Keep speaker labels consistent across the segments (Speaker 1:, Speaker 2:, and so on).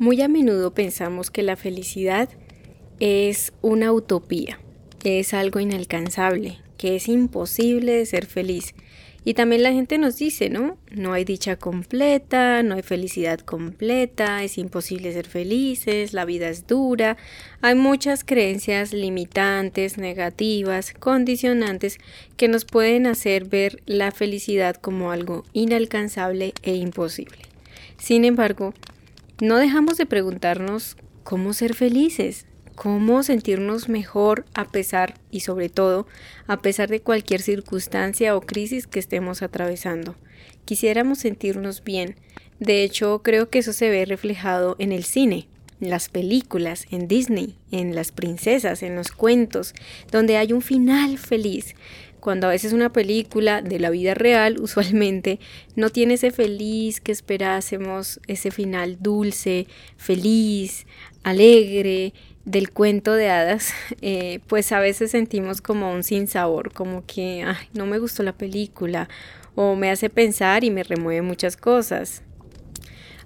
Speaker 1: Muy a menudo pensamos que la felicidad es una utopía, que es algo inalcanzable, que es imposible ser feliz. Y también la gente nos dice, ¿no? No hay dicha completa, no hay felicidad completa, es imposible ser felices, la vida es dura. Hay muchas creencias limitantes, negativas, condicionantes que nos pueden hacer ver la felicidad como algo inalcanzable e imposible. Sin embargo, no dejamos de preguntarnos cómo ser felices, cómo sentirnos mejor a pesar y sobre todo a pesar de cualquier circunstancia o crisis que estemos atravesando. Quisiéramos sentirnos bien. De hecho, creo que eso se ve reflejado en el cine, en las películas, en Disney, en las princesas, en los cuentos, donde hay un final feliz cuando a veces una película de la vida real usualmente no tiene ese feliz que esperásemos, ese final dulce, feliz, alegre del cuento de hadas, eh, pues a veces sentimos como un sinsabor, como que ay, no me gustó la película o me hace pensar y me remueve muchas cosas.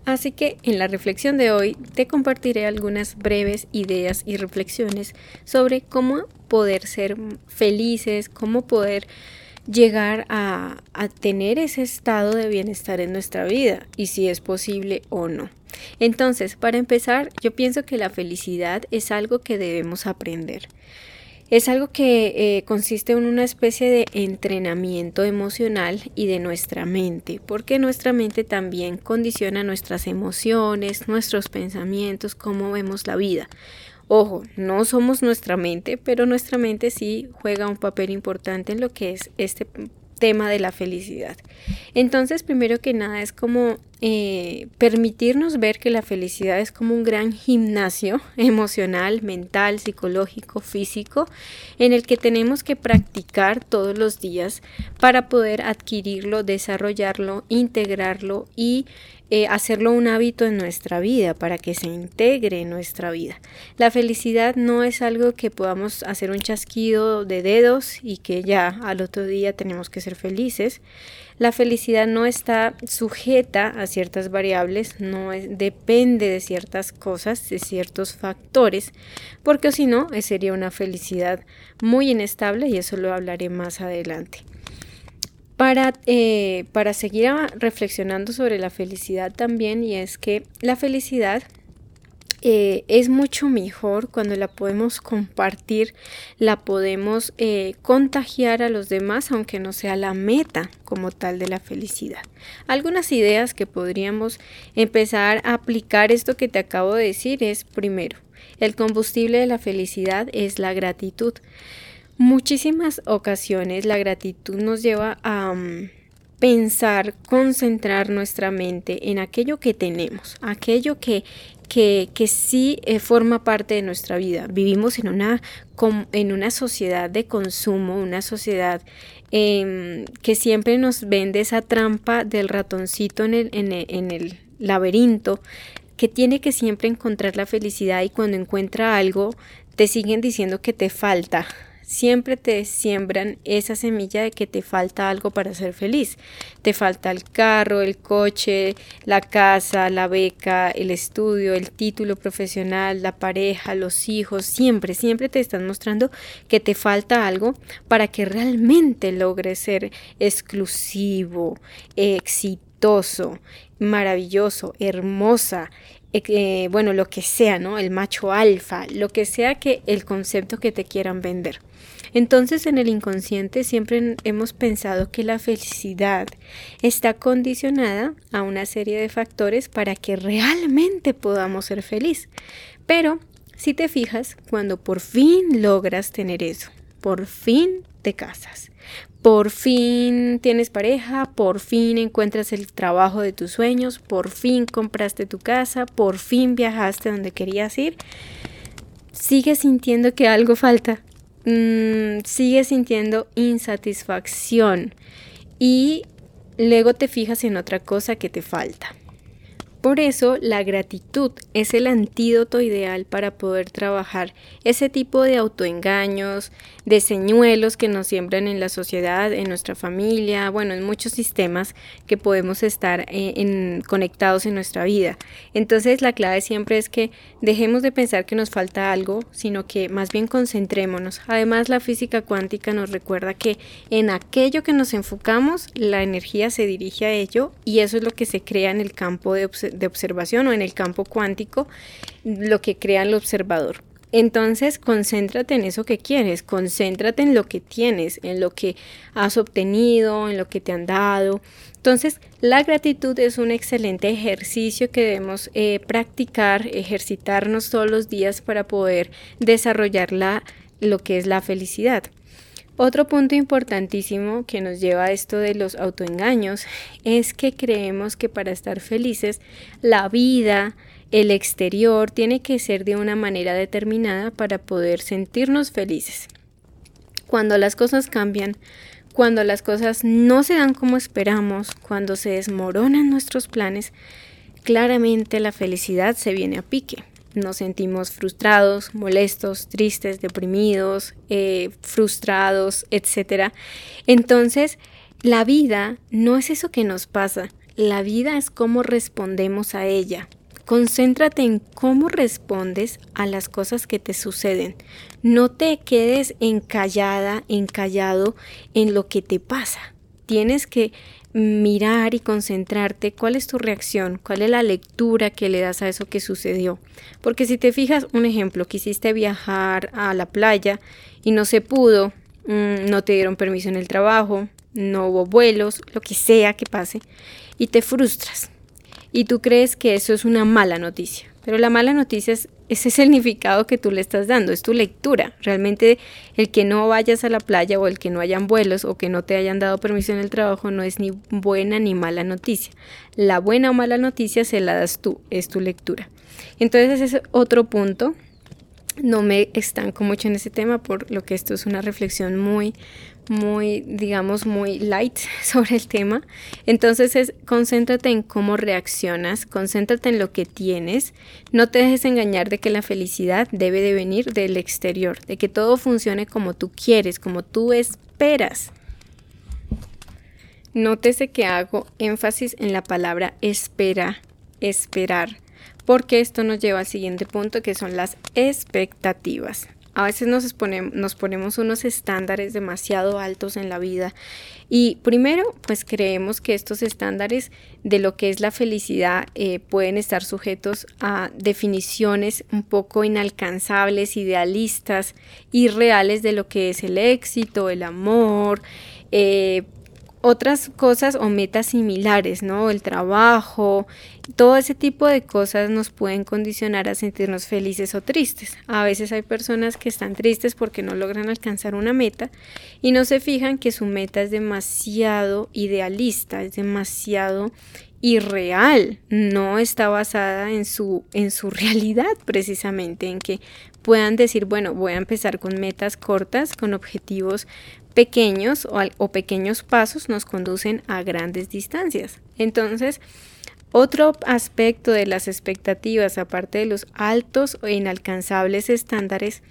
Speaker 1: Así que en la reflexión de hoy te compartiré algunas breves ideas y reflexiones sobre cómo poder ser felices, cómo poder llegar a, tener ese estado de bienestar en nuestra vida y si es posible o no. Entonces, para empezar, yo pienso que la felicidad es algo que debemos aprender. Es algo que eh, consiste en una especie de entrenamiento emocional y de nuestra mente, porque nuestra mente también condiciona nuestras emociones, nuestros pensamientos, cómo vemos la vida. Ojo, no somos nuestra mente, pero nuestra mente sí juega un papel importante en lo que es este tema de la felicidad. Entonces, primero que nada, es como eh, permitirnos ver que la felicidad es como un gran gimnasio emocional, mental, psicológico, físico, en el que tenemos que practicar todos los días para poder adquirirlo, desarrollarlo, integrarlo y eh, hacerlo un hábito en nuestra vida, para que se integre en nuestra vida. La felicidad no es algo que podamos hacer un chasquido de dedos y que ya al otro día tenemos que ser felices. La felicidad no está sujeta a ciertas variables, no depende de ciertas cosas, de ciertos factores, porque si no, sería una felicidad muy inestable y eso lo hablaré más adelante. Para, eh, para seguir reflexionando sobre la felicidad también, y es que la felicidad eh, es mucho mejor cuando la podemos compartir, la podemos eh, contagiar a los demás, aunque no sea la meta como tal de la felicidad. Algunas ideas que podríamos empezar a aplicar esto que te acabo de decir es, primero, el combustible de la felicidad es la gratitud. Muchísimas ocasiones la gratitud nos lleva a... Mm, pensar, concentrar nuestra mente en aquello que tenemos, aquello que, que, que sí eh, forma parte de nuestra vida. Vivimos en una, en una sociedad de consumo, una sociedad em, que siempre nos vende esa trampa del ratoncito en el, en en el laberinto, que tiene que siempre encontrar la felicidad y cuando encuentra algo te siguen diciendo que te falta, siempre te siembran esa semilla de que te falta algo para ser feliz. Te falta el carro, el coche, la casa, la beca, el estudio, el título profesional, la pareja, los hijos. Siempre, siempre te están mostrando que te falta algo para que realmente logres ser exclusivo, exitoso, maravilloso, hermosa, eh, bueno, lo que sea, ¿no? El macho alfa, lo que sea que el concepto que te quieran vender. Entonces en el inconsciente siempre hemos pensado que la felicidad está condicionada a una serie de factores para que realmente podamos ser feliz. Pero si te fijas, cuando por fin logras tener eso, por fin te casas, por fin tienes pareja, por fin encuentras el trabajo de tus sueños, por fin compraste tu casa, por fin viajaste donde querías ir, sigues sintiendo que algo falta, mm, sigues sintiendo insatisfacción y luego te fijas en otra cosa que te falta. Por eso la gratitud es el antídoto ideal para poder trabajar ese tipo de autoengaños, de señuelos que nos siembran en la sociedad, en nuestra familia, bueno, en muchos sistemas que podemos estar eh, conectados en nuestra vida. Entonces la clave siempre es que dejemos de pensar que nos falta algo, sino que más bien concentrémonos. Además la física cuántica nos recuerda que en aquello que nos enfocamos, la energía se dirige a ello y eso es lo que se crea en el campo de observación de observación o en el campo cuántico lo que crea el observador. Entonces, concéntrate en eso que quieres, concéntrate en lo que tienes, en lo que has obtenido, en lo que te han dado. Entonces, la gratitud es un excelente ejercicio que debemos eh, practicar, ejercitarnos todos los días para poder desarrollar lo que es la felicidad. Otro punto importantísimo que nos lleva a esto de los autoengaños es que creemos que para estar felices la vida, el exterior tiene que ser de una manera determinada para poder sentirnos felices. Cuando las cosas cambian, cuando las cosas no se dan como esperamos, cuando se desmoronan nuestros planes, claramente la felicidad se viene a pique nos sentimos frustrados, molestos, tristes, deprimidos, eh, frustrados, etc. Entonces, la vida no es eso que nos pasa, la vida es cómo respondemos a ella. Concéntrate en cómo respondes a las cosas que te suceden. No te quedes encallada, encallado en lo que te pasa. Tienes que mirar y concentrarte cuál es tu reacción, cuál es la lectura que le das a eso que sucedió. Porque si te fijas, un ejemplo, quisiste viajar a la playa y no se pudo, mm, no te dieron permiso en el trabajo, no hubo vuelos, lo que sea que pase, y te frustras. Y tú crees que eso es una mala noticia. Pero la mala noticia es ese significado que tú le estás dando, es tu lectura. Realmente el que no vayas a la playa o el que no hayan vuelos o que no te hayan dado permiso en el trabajo no es ni buena ni mala noticia. La buena o mala noticia se la das tú, es tu lectura. Entonces ese es otro punto. No me estanco mucho en ese tema por lo que esto es una reflexión muy, muy, digamos, muy light sobre el tema. Entonces es concéntrate en cómo reaccionas, concéntrate en lo que tienes, no te dejes engañar de que la felicidad debe de venir del exterior, de que todo funcione como tú quieres, como tú esperas. Nótese que hago énfasis en la palabra espera, esperar, porque esto nos lleva al siguiente punto que son las expectativas. A veces nos, ponemos unos estándares demasiado altos en la vida y primero pues creemos que estos estándares de lo que es la felicidad eh, pueden estar sujetos a definiciones un poco inalcanzables, idealistas, irreales de lo que es el éxito, el amor, eh, otras cosas o metas similares, ¿no? El trabajo, todo ese tipo de cosas nos pueden condicionar a sentirnos felices o tristes. A veces hay personas que están tristes porque no logran alcanzar una meta y no se fijan que su meta es demasiado idealista, es demasiado irreal, no está basada en su, en su realidad precisamente, en que puedan decir, bueno, voy a empezar con metas cortas, con objetivos pequeños o, pequeños pasos nos conducen a grandes distancias. Entonces, otro aspecto de las expectativas, aparte de los altos o inalcanzables estándares,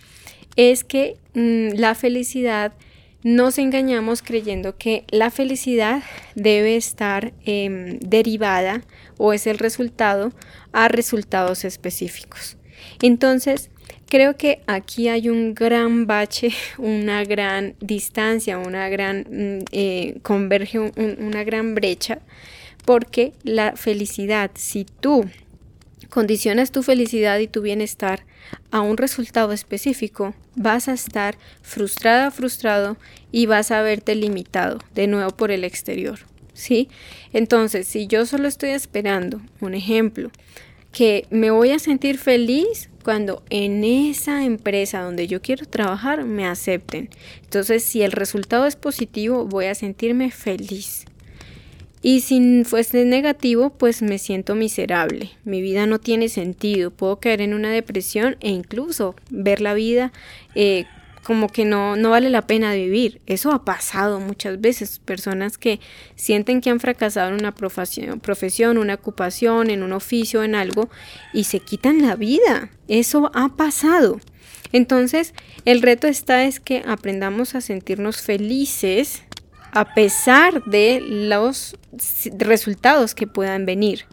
Speaker 1: es que mm, la felicidad nos engañamos creyendo que la felicidad debe estar em, derivada o es el resultado a resultados específicos. Entonces, Creo que aquí hay un gran bache, una gran distancia, una gran mm, eh, converge, una gran brecha, porque la felicidad, si tú condicionas tu felicidad y tu bienestar a un resultado específico, vas a estar frustrada, frustrado y vas a verte limitado de nuevo por el exterior. ¿Sí? Entonces, si yo solo estoy esperando, un ejemplo, que me voy a sentir feliz cuando en esa empresa donde yo quiero trabajar me acepten. Entonces, si el resultado es positivo, voy a sentirme feliz. Y si fuese negativo, pues me siento miserable. Mi vida no tiene sentido. Puedo caer en una depresión e incluso ver la vida eh, como que no, no vale la pena vivir. Eso ha pasado muchas veces. Personas que sienten que han fracasado en una profesión, una ocupación, en un oficio, en algo, y se quitan la vida. Eso ha pasado. Entonces, el reto está es que aprendamos a sentirnos felices a pesar de los resultados que puedan venir.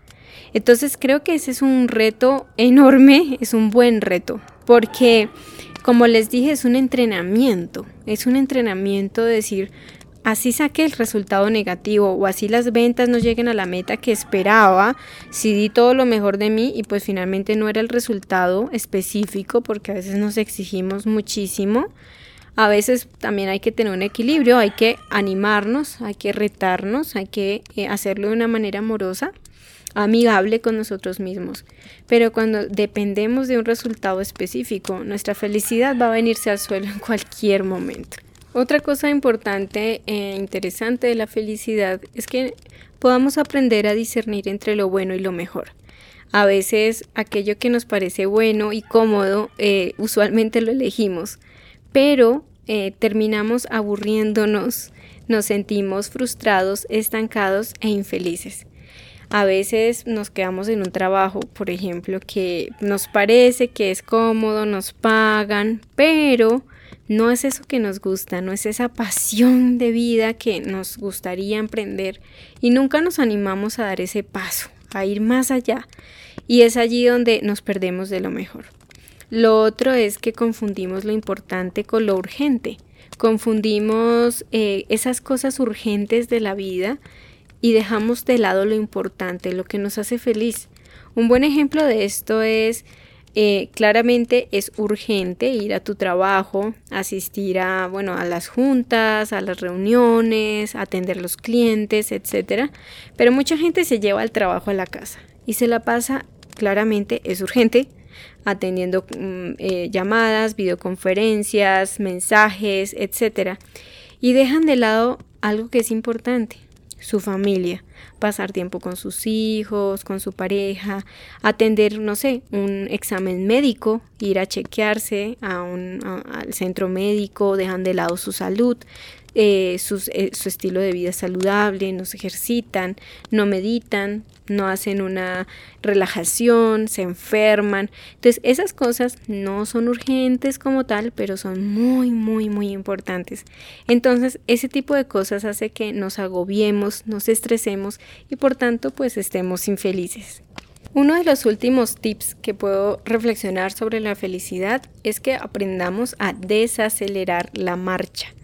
Speaker 1: Entonces creo que ese es un reto enorme, es un buen reto, porque como les dije, es un entrenamiento, es un entrenamiento de decir, así saqué el resultado negativo o así las ventas no lleguen a la meta que esperaba, si di todo lo mejor de mí y pues finalmente no era el resultado específico porque a veces nos exigimos muchísimo. A veces también hay que tener un equilibrio, hay que animarnos, hay que retarnos, hay que eh, hacerlo de una manera amorosa amigable con nosotros mismos. Pero cuando dependemos de un resultado específico, nuestra felicidad va a venirse al suelo en cualquier momento. Otra cosa importante e interesante de la felicidad es que podamos aprender a discernir entre lo bueno y lo mejor. A veces aquello que nos parece bueno y cómodo, eh, usualmente lo elegimos, pero eh, terminamos aburriéndonos, nos sentimos frustrados, estancados e infelices. A veces nos quedamos en un trabajo, por ejemplo, que nos parece que es cómodo, nos pagan, pero no es eso que nos gusta, no es esa pasión de vida que nos gustaría emprender y nunca nos animamos a dar ese paso, a ir más allá. Y es allí donde nos perdemos de lo mejor. Lo otro es que confundimos lo importante con lo urgente. Confundimos eh, esas cosas urgentes de la vida y dejamos de lado lo importante, lo que nos hace feliz. Un buen ejemplo de esto es, eh, claramente es urgente ir a tu trabajo, asistir a, bueno, a las juntas, a las reuniones, atender los clientes, etc. Pero mucha gente se lleva el trabajo a la casa y se la pasa, claramente es urgente, atendiendo mm, eh, llamadas, videoconferencias, mensajes, etc. Y dejan de lado algo que es importante, su familia, pasar tiempo con sus hijos, con su pareja, atender, no sé, un examen médico, ir a chequearse a un, al centro médico, dejan de lado su salud, eh, eh, su estilo de vida saludable, no se ejercitan, no meditan, no hacen una relajación, se enferman. Entonces esas cosas no son urgentes como tal, pero son muy, muy, muy importantes. Entonces ese tipo de cosas hace que nos agobiemos, nos estresemos y por tanto pues estemos infelices. Uno de los últimos tips que puedo reflexionar sobre la felicidad es que aprendamos a desacelerar la marcha.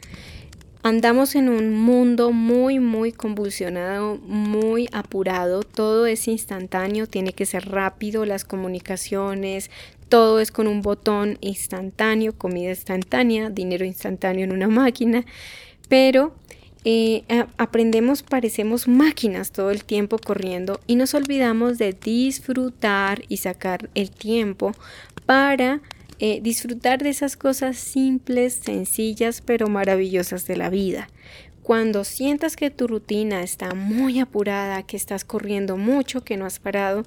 Speaker 1: Andamos en un mundo muy, muy convulsionado, muy apurado, todo es instantáneo, tiene que ser rápido, las comunicaciones, todo es con un botón instantáneo, comida instantánea, dinero instantáneo en una máquina, pero eh, aprendemos, parecemos máquinas todo el tiempo corriendo y nos olvidamos de disfrutar y sacar el tiempo para eh, disfrutar de esas cosas simples, sencillas, pero maravillosas de la vida. Cuando sientas que tu rutina está muy apurada, que estás corriendo mucho, que no has parado,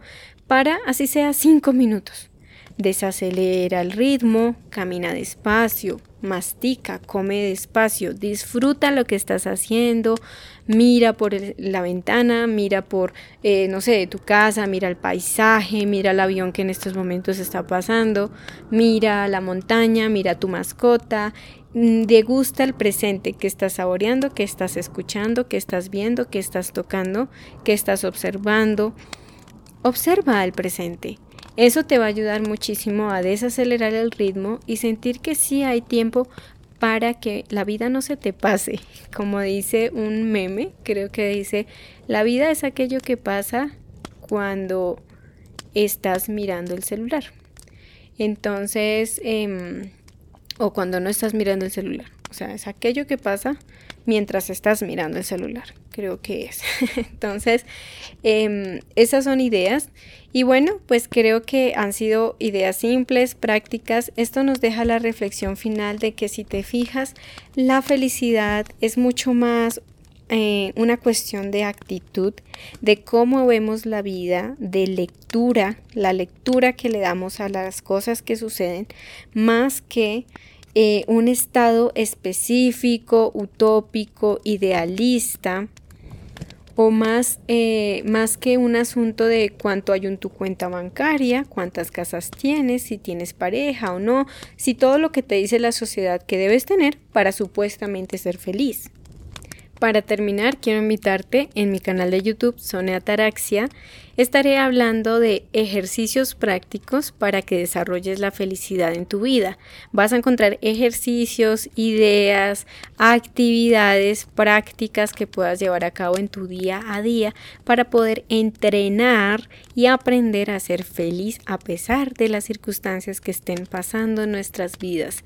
Speaker 1: para así sea cinco minutos. Desacelera el ritmo, camina despacio, mastica, come despacio, disfruta lo que estás haciendo, mira por la ventana, mira por, eh, no sé, tu casa, mira el paisaje, mira el avión que en estos momentos está pasando, mira la montaña, mira tu mascota, mm, degusta el presente que estás saboreando, que estás escuchando, que estás viendo, que estás tocando, que estás observando. Observa el presente. Eso te va a ayudar muchísimo a desacelerar el ritmo y sentir que sí hay tiempo para que la vida no se te pase. Como dice un meme, creo que dice, la vida es aquello que pasa cuando estás mirando el celular. Entonces, em, o cuando no estás mirando el celular. O sea, es aquello que pasa mientras estás mirando el celular, creo que es. Entonces, em, esas son ideas. Y bueno, pues creo que han sido ideas simples, prácticas. Esto nos deja la reflexión final de que si te fijas, la felicidad es mucho más eh, una cuestión de actitud, de cómo vemos la vida, de lectura, la lectura que le damos a las cosas que suceden, más que eh, un estado específico, utópico, idealista, o más, eh, más que un asunto de cuánto hay en tu cuenta bancaria, cuántas casas tienes, si tienes pareja o no, si todo lo que te dice la sociedad que debes tener para supuestamente ser feliz. Para terminar, quiero invitarte en mi canal de YouTube Sonia Ataraxia. Estaré hablando de ejercicios prácticos para que desarrolles la felicidad en tu vida. Vas a encontrar ejercicios, ideas, actividades prácticas que puedas llevar a cabo en tu día a día para poder entrenar y aprender a ser feliz a pesar de las circunstancias que estén pasando en nuestras vidas.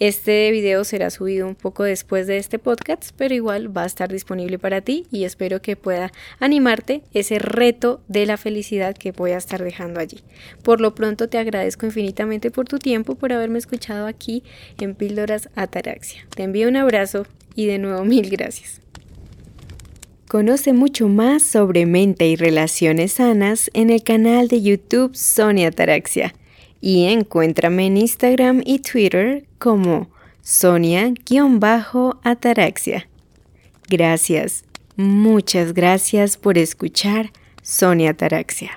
Speaker 1: Este video será subido un poco después de este podcast, pero igual va a estar disponible para ti y espero que pueda animarte ese reto de la felicidad que voy a estar dejando allí. Por lo pronto te agradezco infinitamente por tu tiempo, por haberme escuchado aquí en Píldoras Ataraxia. Te envío un abrazo y de nuevo mil gracias. Conoce mucho más sobre mente y relaciones sanas en el canal de YouTube Sonia Ataraxia y encuéntrame en Instagram y Twitter como Sonia-Ataraxia. Gracias, muchas gracias por escuchar Sonia Ataraxia.